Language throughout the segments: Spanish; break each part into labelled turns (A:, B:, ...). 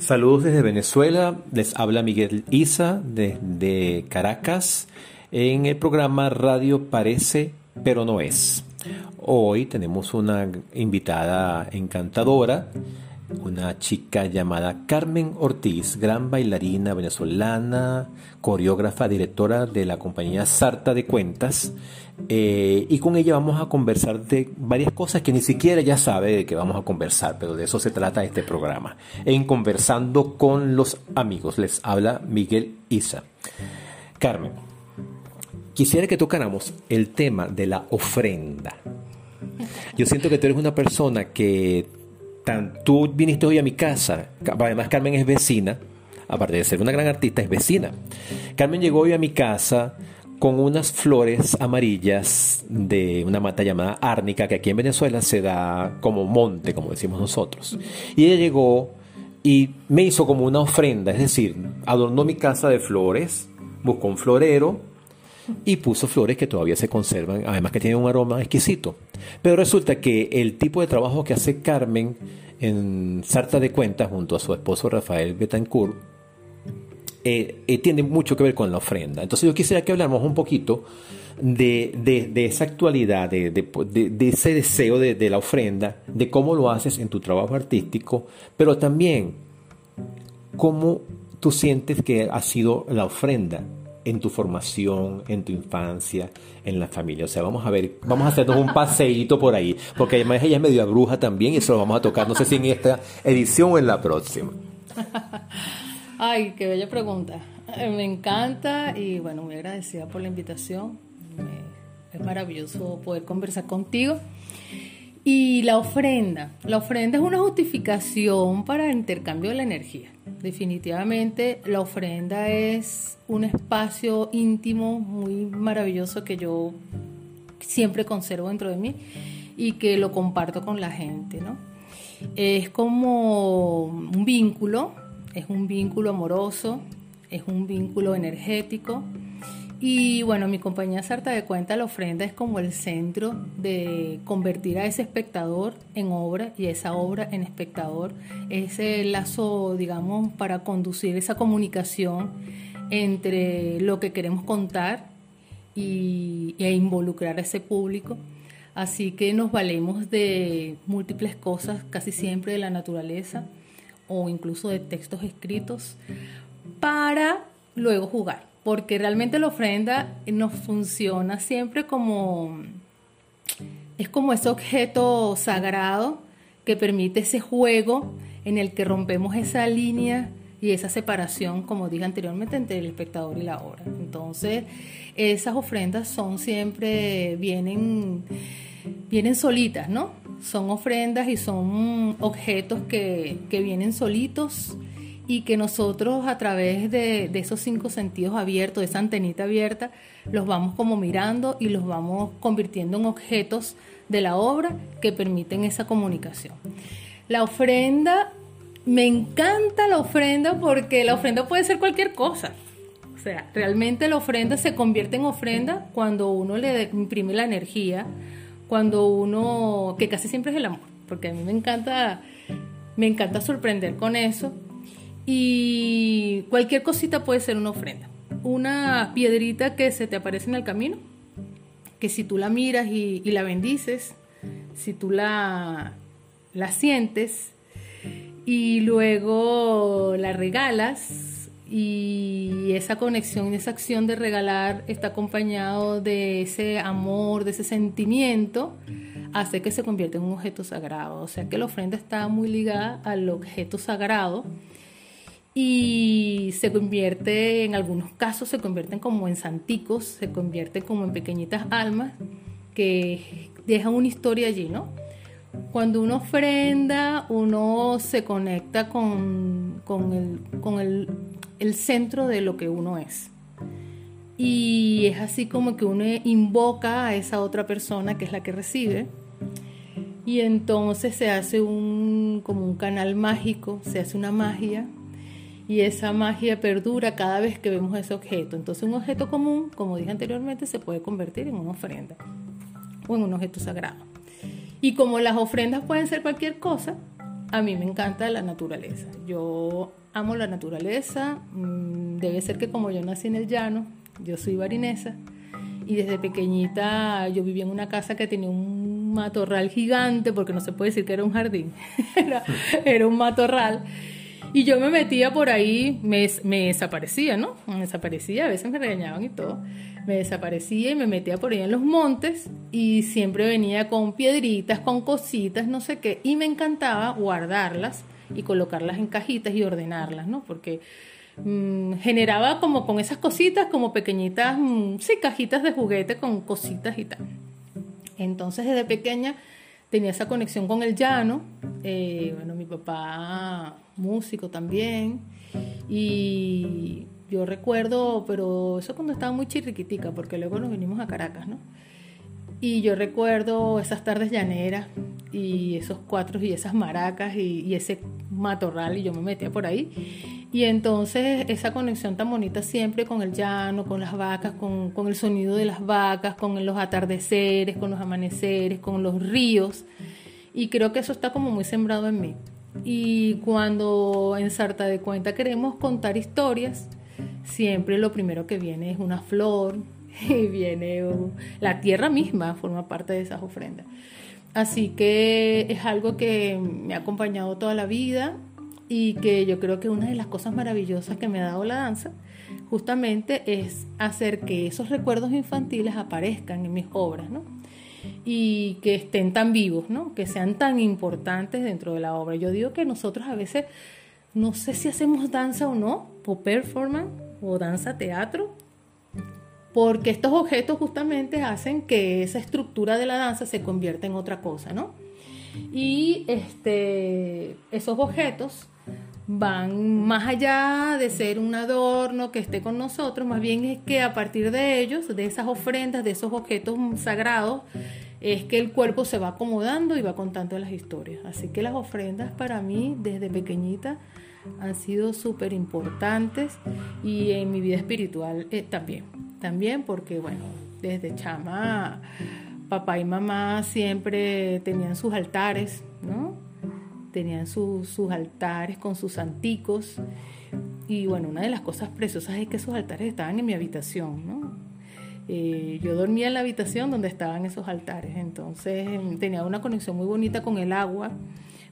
A: Saludos desde Venezuela, les habla Miguel Isa desde Caracas en el programa Radio Parece pero no es. Hoy tenemos una invitada encantadora, una chica llamada Carmen Ortiz, gran bailarina venezolana, coreógrafa, directora de la compañía Sarta de Cuentas. Eh, y con ella vamos a conversar de varias cosas que ni siquiera ella sabe de qué vamos a conversar, pero de eso se trata este programa. En Conversando con los Amigos, les habla Miguel Isa. Carmen, quisiera que tocáramos el tema de la ofrenda. Yo siento que tú eres una persona que tú viniste hoy a mi casa, además Carmen es vecina, aparte de ser una gran artista, es vecina. Carmen llegó hoy a mi casa con unas flores amarillas de una mata llamada árnica, que aquí en Venezuela se da como monte, como decimos nosotros. Y ella llegó y me hizo como una ofrenda, es decir, adornó mi casa de flores, buscó un florero, y puso flores que todavía se conservan, además que tienen un aroma exquisito. Pero resulta que el tipo de trabajo que hace Carmen en Sarta de Cuentas junto a su esposo Rafael Betancourt eh, eh, tiene mucho que ver con la ofrenda. Entonces yo quisiera que habláramos un poquito de, de, esa actualidad, de, de ese deseo de la ofrenda, de cómo lo haces en tu trabajo artístico, pero también cómo tú sientes que ha sido la ofrenda en tu formación, en tu infancia, en la familia. O sea, vamos a ver, vamos a hacernos un paseíto por ahí, porque además ella es medio bruja también y eso lo vamos a tocar, no sé si en esta edición o en la próxima.
B: Ay, qué bella pregunta. Eh, me encanta y bueno, muy agradecida por la invitación. Es maravilloso poder conversar contigo. Y la ofrenda. La ofrenda es una justificación para el intercambio de la energía. Definitivamente la ofrenda es un espacio íntimo muy maravilloso que yo siempre conservo dentro de mí y que lo comparto con la gente, ¿no? Es como un vínculo, es un vínculo amoroso, es un vínculo energético y bueno, mi compañía Sarta de Cuenta, la ofrenda es como el centro de convertir a ese espectador en obra y esa obra en espectador. Ese lazo, digamos, para conducir esa comunicación entre lo que queremos contar y, e involucrar a ese público. Así que nos valemos de múltiples cosas, casi siempre de la naturaleza o incluso de textos escritos, para luego jugar porque realmente la ofrenda nos funciona siempre como, es como ese objeto sagrado que permite ese juego en el que rompemos esa línea y esa separación, como dije anteriormente, entre el espectador y la obra. Entonces, esas ofrendas son siempre, vienen, vienen solitas, ¿no? Son ofrendas y son objetos que, que vienen solitos y que nosotros a través de, esos cinco sentidos abiertos, de esa antenita abierta, los vamos como mirando y los vamos convirtiendo en objetos de la obra que permiten esa comunicación. La ofrenda, me encanta la ofrenda porque la ofrenda puede ser cualquier cosa. O sea, realmente la ofrenda se convierte en ofrenda cuando uno le imprime la energía, cuando uno, que casi siempre es el amor, porque a mí me encanta, me encanta sorprender con eso y cualquier cosita puede ser una ofrenda. Una piedrita que se te aparece en el camino, que si tú la miras y, la bendices, si tú la, la sientes y luego la regalas y esa conexión, esa acción de regalar está acompañado de ese amor, de ese sentimiento, hace que se convierta en un objeto sagrado. O sea que la ofrenda está muy ligada al objeto sagrado y se convierte, en algunos casos, se convierten como en santicos, se convierten como en pequeñitas almas que dejan una historia allí, ¿no? Cuando uno ofrenda, uno se conecta con, con, el, con el, el centro de lo que uno es. Y es así como que uno invoca a esa otra persona que es la que recibe. Y entonces se hace un, como un canal mágico, se hace una magia y esa magia perdura cada vez que vemos ese objeto. Entonces un objeto común, como dije anteriormente, se puede convertir en una ofrenda o en un objeto sagrado. Y como las ofrendas pueden ser cualquier cosa, a mí me encanta la naturaleza. Yo amo la naturaleza. Mm, debe ser que como yo nací en el llano, yo soy barinesa. Y desde pequeñita yo vivía en una casa que tenía un matorral gigante, porque no se puede decir que era un jardín, era, era un matorral. Y yo me metía por ahí, me, desaparecía, ¿no? Me desaparecía, a veces me regañaban y todo. Me desaparecía y me metía por ahí en los montes y siempre venía con piedritas, con cositas, no sé qué. Y me encantaba guardarlas y colocarlas en cajitas y ordenarlas, ¿no? Porque mm, generaba como con esas cositas, como pequeñitas, mm, sí, cajitas de juguete con cositas y tal. Entonces desde pequeña tenía esa conexión con el llano. Eh, bueno, mi papá músico también. Y yo recuerdo, pero eso cuando estaba muy chirriquitica, porque luego nos vinimos a Caracas, ¿no? Y yo recuerdo esas tardes llaneras y esos cuatros y esas maracas y, ese matorral y yo me metía por ahí. Y entonces esa conexión tan bonita siempre con el llano, con las vacas, con, con el sonido de las vacas, con los atardeceres, con los amaneceres, con los ríos. Y creo que eso está como muy sembrado en mí. Y cuando en Sarta de Cuenta queremos contar historias, siempre lo primero que viene es una flor y viene la tierra misma, forma parte de esas ofrendas. Así que es algo que me ha acompañado toda la vida y que yo creo que una de las cosas maravillosas que me ha dado la danza justamente es hacer que esos recuerdos infantiles aparezcan en mis obras, ¿no? y que estén tan vivos, ¿no? que sean tan importantes dentro de la obra. Yo digo que nosotros a veces, no sé si hacemos danza o no, o performance, o danza teatro, porque estos objetos justamente hacen que esa estructura de la danza se convierta en otra cosa, ¿no? Y este, esos objetos van más allá de ser un adorno que esté con nosotros, más bien es que a partir de ellos, de esas ofrendas, de esos objetos sagrados, es que el cuerpo se va acomodando y va contando las historias. Así que las ofrendas para mí desde pequeñita han sido súper importantes y en mi vida espiritual eh, también. También porque, bueno, desde chama, papá y mamá siempre tenían sus altares, ¿no? Tenían sus altares con sus anticos. Y bueno, una de las cosas preciosas es que esos altares estaban en mi habitación, ¿no? Eh, yo dormía en la habitación donde estaban esos altares, entonces em, tenía una conexión muy bonita con el agua,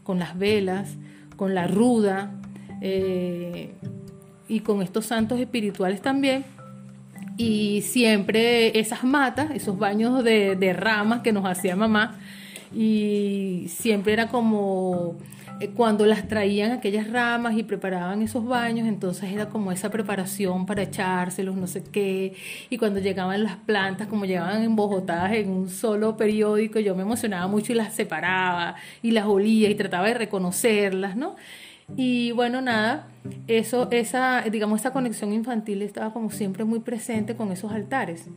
B: con las velas, con la ruda eh, y con estos santos espirituales también. Y siempre esas matas, esos baños de, de ramas que nos hacía mamá, y siempre era como eh, cuando las traían aquellas ramas y preparaban esos baños, entonces era como esa preparación para echárselos, no sé qué, y cuando llegaban las plantas, como llegaban embojotadas en un solo periódico, yo me emocionaba mucho y las separaba y las olía y trataba de reconocerlas, ¿no? Y bueno, nada, eso, esa, digamos, esa conexión infantil estaba como siempre muy presente con esos altares.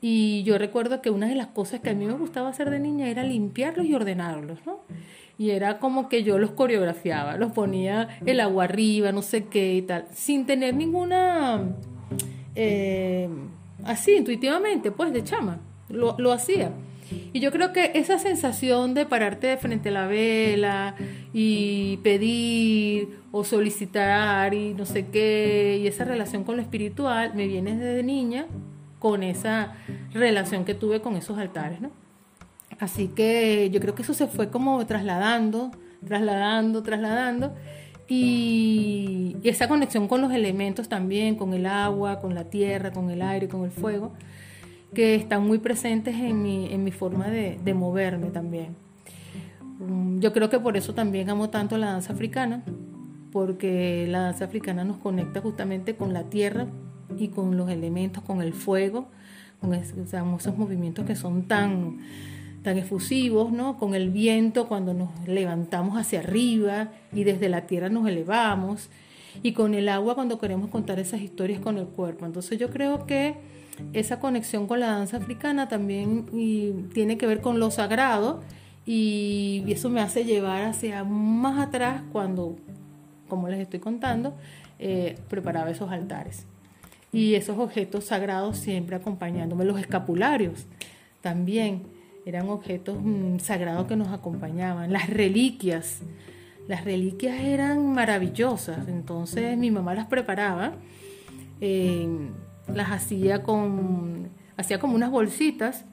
B: Y yo recuerdo que una de las cosas que a mí me gustaba hacer de niña era limpiarlos y ordenarlos, ¿no? Y era como que yo los coreografiaba, los ponía el agua arriba, no sé qué y tal, sin tener ninguna... Eh, así, intuitivamente, pues, de chama, lo, lo hacía. Y yo creo que esa sensación de pararte frente a la vela y pedir o solicitar y no sé qué, y esa relación con lo espiritual me viene desde niña con esa relación que tuve con esos altares, ¿no? Así que yo creo que eso se fue como trasladando, trasladando, trasladando. Y, esa conexión con los elementos también, con el agua, con la tierra, con el aire, con el fuego, que están muy presentes en mi, en mi forma de, de moverme también. Mm, yo creo que por eso también amo tanto la danza africana, porque la danza africana nos conecta justamente con la tierra, y con los elementos, con el fuego, con esos, movimientos que son tan, tan efusivos, ¿no? Con el viento cuando nos levantamos hacia arriba y desde la tierra nos elevamos, y con el agua cuando queremos contar esas historias con el cuerpo. Entonces yo creo que esa conexión con la danza africana también tiene que ver con lo sagrado y eso me hace llevar hacia más atrás cuando, como les estoy contando, eh, preparaba esos altares y esos objetos sagrados siempre acompañándome. Los escapularios también eran objetos mm, sagrados que nos acompañaban. Las reliquias las reliquias eran maravillosas. Entonces mi mamá las preparaba, eh, las hacía con, hacía como unas bolsitas,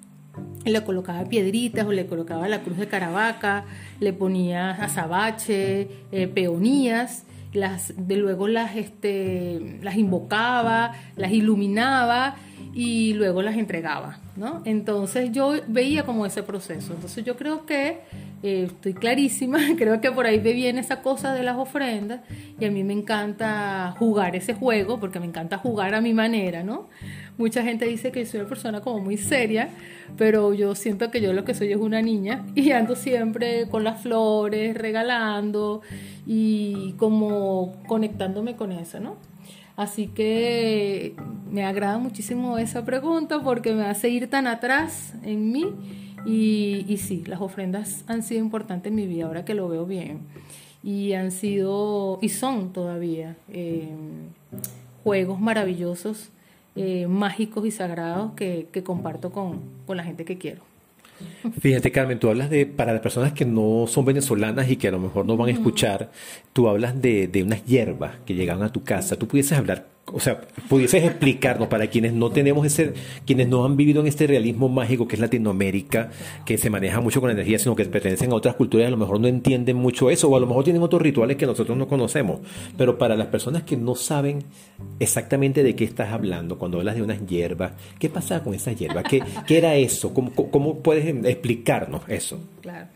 B: le colocaba piedritas o le colocaba la cruz de Caravaca, le ponía azabache, eh, peonías, las, de luego las, este, las invocaba, las iluminaba y luego las entregaba, ¿no? Entonces yo veía como ese proceso. Entonces yo creo que eh, estoy clarísima, creo que por ahí me viene esa cosa de las ofrendas y a mí me encanta jugar ese juego porque me encanta jugar a mi manera, ¿no? Mucha gente dice que soy una persona como muy seria, pero yo siento que yo lo que soy es una niña y ando siempre con las flores, regalando y como conectándome con eso, ¿no? Así que me agrada muchísimo esa pregunta porque me hace ir tan atrás en mí y, sí, las ofrendas han sido importantes en mi vida, ahora que lo veo bien. Y han sido, y son todavía, eh, juegos maravillosos, eh, mágicos y sagrados que, comparto con, la gente que quiero.
A: Fíjate, Carmen, tú hablas de, para las personas que no son venezolanas y que a lo mejor no van a escuchar, tú hablas de, de unas hierbas que llegaron a tu casa. ¿Tú pudieses hablar o sea, pudieses explicarnos para quienes no tenemos ese, quienes no han vivido en este realismo mágico que es Latinoamérica, que se maneja mucho con energía, sino que pertenecen a otras culturas, a lo mejor no entienden mucho eso, o a lo mejor tienen otros rituales que nosotros no conocemos. Pero para las personas que no saben exactamente de qué estás hablando, cuando hablas de unas hierbas, ¿qué pasa con esas hierbas? ¿Qué, qué era eso? ¿Cómo, ¿Cómo puedes explicarnos eso?
B: Claro.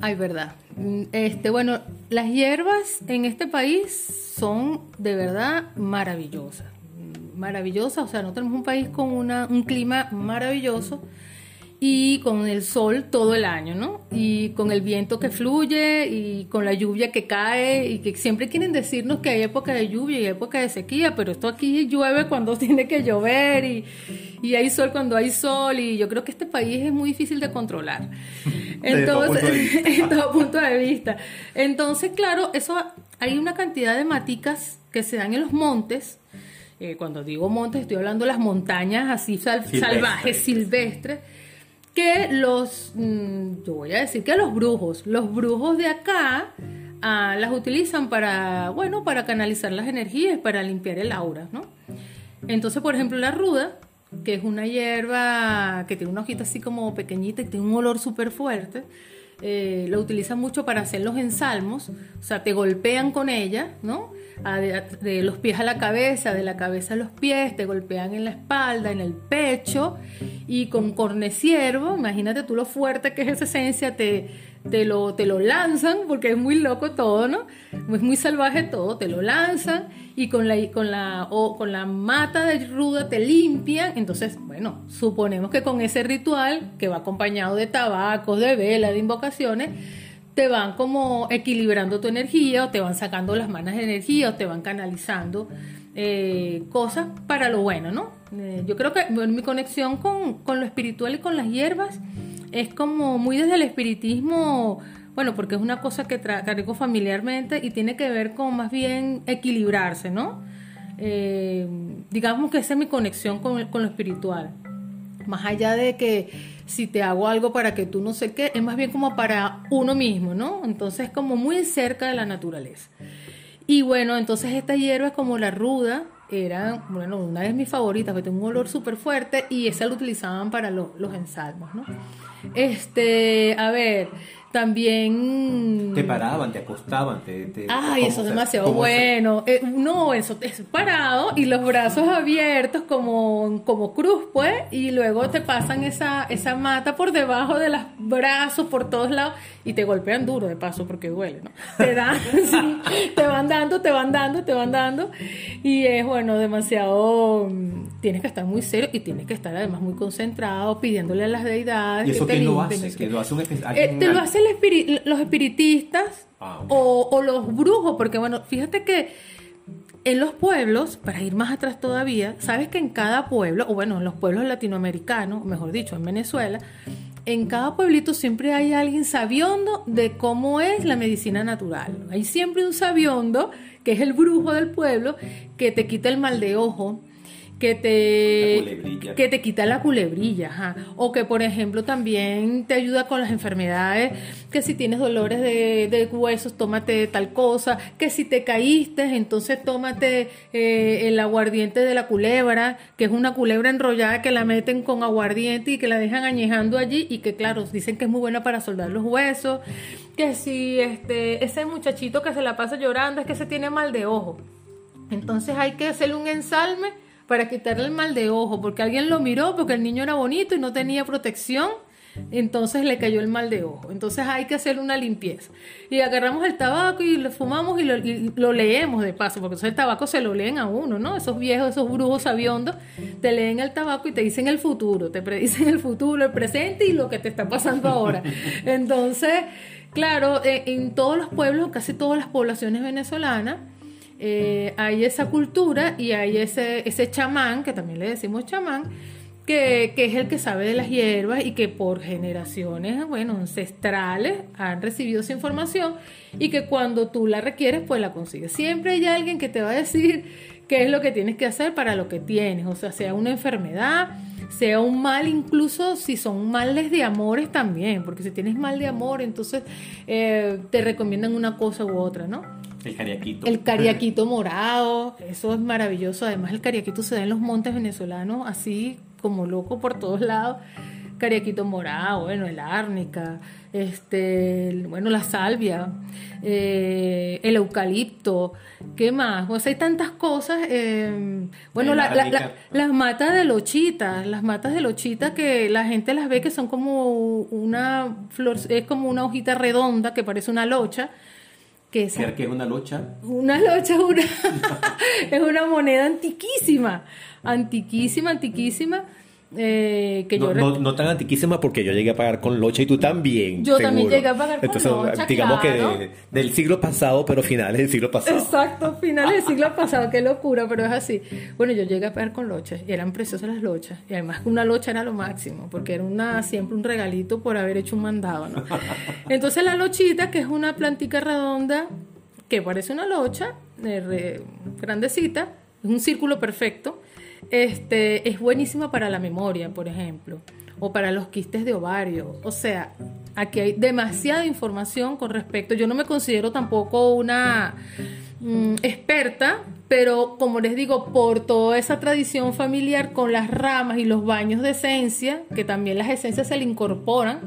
B: Ay, verdad. Mm, este, bueno, las hierbas en este país son de verdad maravillosas. Maravillosas, o sea, no tenemos un país con una, un clima maravilloso y con el sol todo el año, ¿no? Y con el viento que fluye y con la lluvia que cae y que siempre quieren decirnos que hay época de lluvia y época de sequía, pero esto aquí llueve cuando tiene que llover y, y hay sol cuando hay sol y yo creo que este país es muy difícil de controlar. Entonces, en todo punto de vista. Entonces, claro, eso hay una cantidad de maticas que se dan en los montes. Eh, cuando digo montes, estoy hablando de las montañas así salvajes, silvestres que los, mm, yo voy a decir que los brujos, los brujos de acá ah, las utilizan para, bueno, para canalizar las energías, para limpiar el aura, ¿no? Entonces, por ejemplo, la ruda, que es una hierba que tiene una hojita así como pequeñita y tiene un olor súper fuerte, eh, lo utilizan mucho para hacer los ensalmos, o sea, te golpean con ella, ¿no? de, los pies a la cabeza, de la cabeza a los pies, te golpean en la espalda, en el pecho y con corneciervo, imagínate tú lo fuerte que es esa esencia, te, te, lo, te lo lanzan, porque es muy loco todo, ¿no? Es muy salvaje todo, te lo lanzan y con la, con la, o, con la mata de ruda te limpian, entonces, bueno, suponemos que con ese ritual, que va acompañado de tabacos, de velas, de invocaciones, te van como equilibrando tu energía o te van sacando las manos de energía o te van canalizando eh, cosas para lo bueno, ¿no? Eh, yo creo que mi conexión con, lo espiritual y con las hierbas es como muy desde el espiritismo, bueno, porque es una cosa que traigo familiarmente y tiene que ver con más bien equilibrarse, ¿no? Eh, digamos que esa es mi conexión con, con lo espiritual. Más allá de que si te hago algo para que tú no sé qué, es más bien como para uno mismo, ¿no? Entonces como muy cerca de la naturaleza. Y bueno, entonces estas hierbas como la ruda eran, bueno, una de mis favoritas, porque tiene un olor súper fuerte y esa lo utilizaban para los ensalmos, ¿no? Este, a ver, también...
A: Te paraban, te acostaban, te...
B: Ay, eso es demasiado bueno. Eh, no, eso es parado y los brazos abiertos como, como cruz, pues, y luego te pasan esa, esa mata por debajo de los brazos, por todos lados, y te golpean duro de paso porque duele, ¿no? Te dan, te van dando, te van dando, te van dando, y es, bueno, demasiado... Tienes que estar muy serio y tienes que estar además muy concentrado pidiéndole a las deidades.
A: ¿Y eso que lo hace? ¿Que lo hace un
B: eh, Te lo hace los espiritistas ah, o, los brujos, porque bueno, fíjate que en los pueblos, para ir más atrás todavía, sabes que en cada pueblo, o bueno, en los pueblos latinoamericanos, mejor dicho, en Venezuela, en cada pueblito siempre hay alguien sabiondo de cómo es la medicina natural. Hay siempre un sabiondo, que es el brujo del pueblo, que te quita el mal de ojo, que te, que te quita la culebrilla, o que por ejemplo también te ayuda con las enfermedades, que si tienes dolores de, huesos, tómate tal cosa, que si te caíste, entonces tómate eh, el aguardiente de la culebra, que es una culebra enrollada que la meten con aguardiente y que la dejan añejando allí y que claro, dicen que es muy buena para soldar los huesos, que si este, ese muchachito que se la pasa llorando es que se tiene mal de ojo. Entonces hay que hacerle un ensalme para quitarle el mal de ojo, porque alguien lo miró porque el niño era bonito y no tenía protección, entonces le cayó el mal de ojo. Entonces hay que hacer una limpieza. Y agarramos el tabaco y lo fumamos y lo, leemos de paso, porque el tabaco se lo leen a uno, ¿no? Esos viejos, esos brujos sabiondos, te leen el tabaco y te dicen el futuro, te predicen el futuro, el presente y lo que te está pasando ahora. Entonces, claro, eh, en todos los pueblos, casi todas las poblaciones venezolanas, eh, hay esa cultura y hay ese, ese chamán, que también le decimos chamán, que, es el que sabe de las hierbas y que por generaciones, bueno, ancestrales han recibido esa información y que cuando tú la requieres, pues la consigues. Siempre hay alguien que te va a decir qué es lo que tienes que hacer para lo que tienes, o sea, sea una enfermedad, sea un mal, incluso si son males de amores también, porque si tienes mal de amor, entonces eh, te recomiendan una cosa u otra, ¿no?
A: El cariaquito.
B: El cariaquito morado, eso es maravilloso. Además, el cariaquito se da en los montes venezolanos así como loco por todos lados. Cariaquito morado, bueno, el árnica, este, bueno, la salvia, eh, el eucalipto, ¿qué más? Pues hay tantas cosas. Eh, bueno, las matas de lochita, las matas de lochita que la gente las ve que son como una flor, es como una hojita redonda que parece una locha
A: ¿Qué es? es una locha?
B: Una locha es una, es una moneda antiquísima, antiquísima, antiquísima, eh, que
A: no,
B: yo
A: no, tan antiquísima porque yo llegué a pagar con locha y tú también.
B: Yo también llegué a pagar con locha.
A: Digamos que del siglo pasado, pero finales del siglo pasado.
B: Exacto, finales del siglo pasado, qué locura, pero es así. Bueno, yo llegué a pagar con lochas y eran preciosas las lochas. Y además una locha era lo máximo, porque era una siempre un regalito por haber hecho un mandado, ¿no? Entonces la lochita, que es una plantica redonda que parece una locha, eh, grandecita, es un círculo perfecto este, es buenísima para la memoria, por ejemplo, o para los quistes de ovario. O sea, aquí hay demasiada información con respecto. Yo no me considero tampoco una mm, experta, pero como les digo, por toda esa tradición familiar con las ramas y los baños de esencia, que también las esencias se le incorporan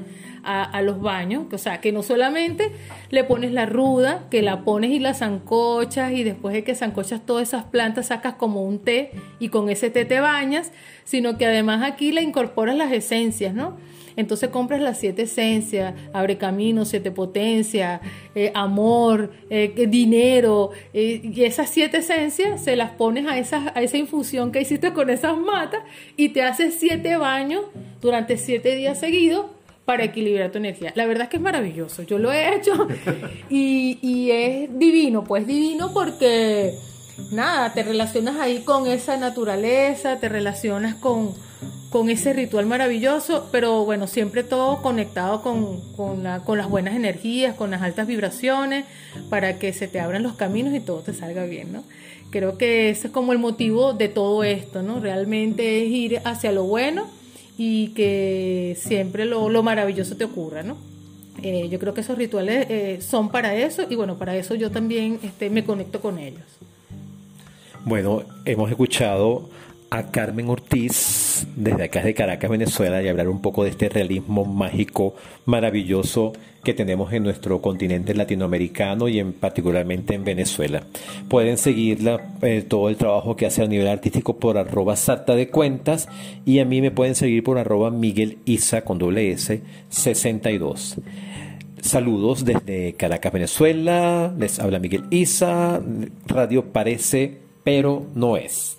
B: a, los baños, o sea, que no solamente le pones la ruda, que la pones y la zancochas y después de que zancochas todas esas plantas sacas como un té y con ese té te bañas, sino que además aquí le incorporas las esencias, ¿no? Entonces compras las siete esencias, abre camino, siete potencia, eh, amor, eh, dinero, eh, y esas siete esencias se las pones a a esa infusión que hiciste con esas matas y te haces siete baños durante siete días seguidos para equilibrar tu energía. La verdad es que es maravilloso. Yo lo he hecho y, y es divino, pues divino porque nada, te relacionas ahí con esa naturaleza, te relacionas con, con ese ritual maravilloso, pero bueno, siempre todo conectado con, con, la, con las buenas energías, con las altas vibraciones, para que se te abran los caminos y todo te salga bien, ¿no? Creo que ese es como el motivo de todo esto, ¿no? Realmente es ir hacia lo bueno y que siempre lo, maravilloso te ocurra, ¿no? Eh, yo creo que esos rituales eh, son para eso y bueno, para eso yo también este, me conecto con ellos.
A: Bueno, hemos escuchado a Carmen Ortiz desde acá de Caracas, Venezuela, y hablar un poco de este realismo mágico maravilloso que tenemos en nuestro continente latinoamericano y en particularmente en Venezuela. Pueden seguirla eh, todo el trabajo que hace a nivel artístico por arroba sarta de cuentas y a mí me pueden seguir por arroba Miguel Isa con doble S 62. Saludos desde Caracas, Venezuela. Les habla Miguel Isa. Radio parece, pero no es.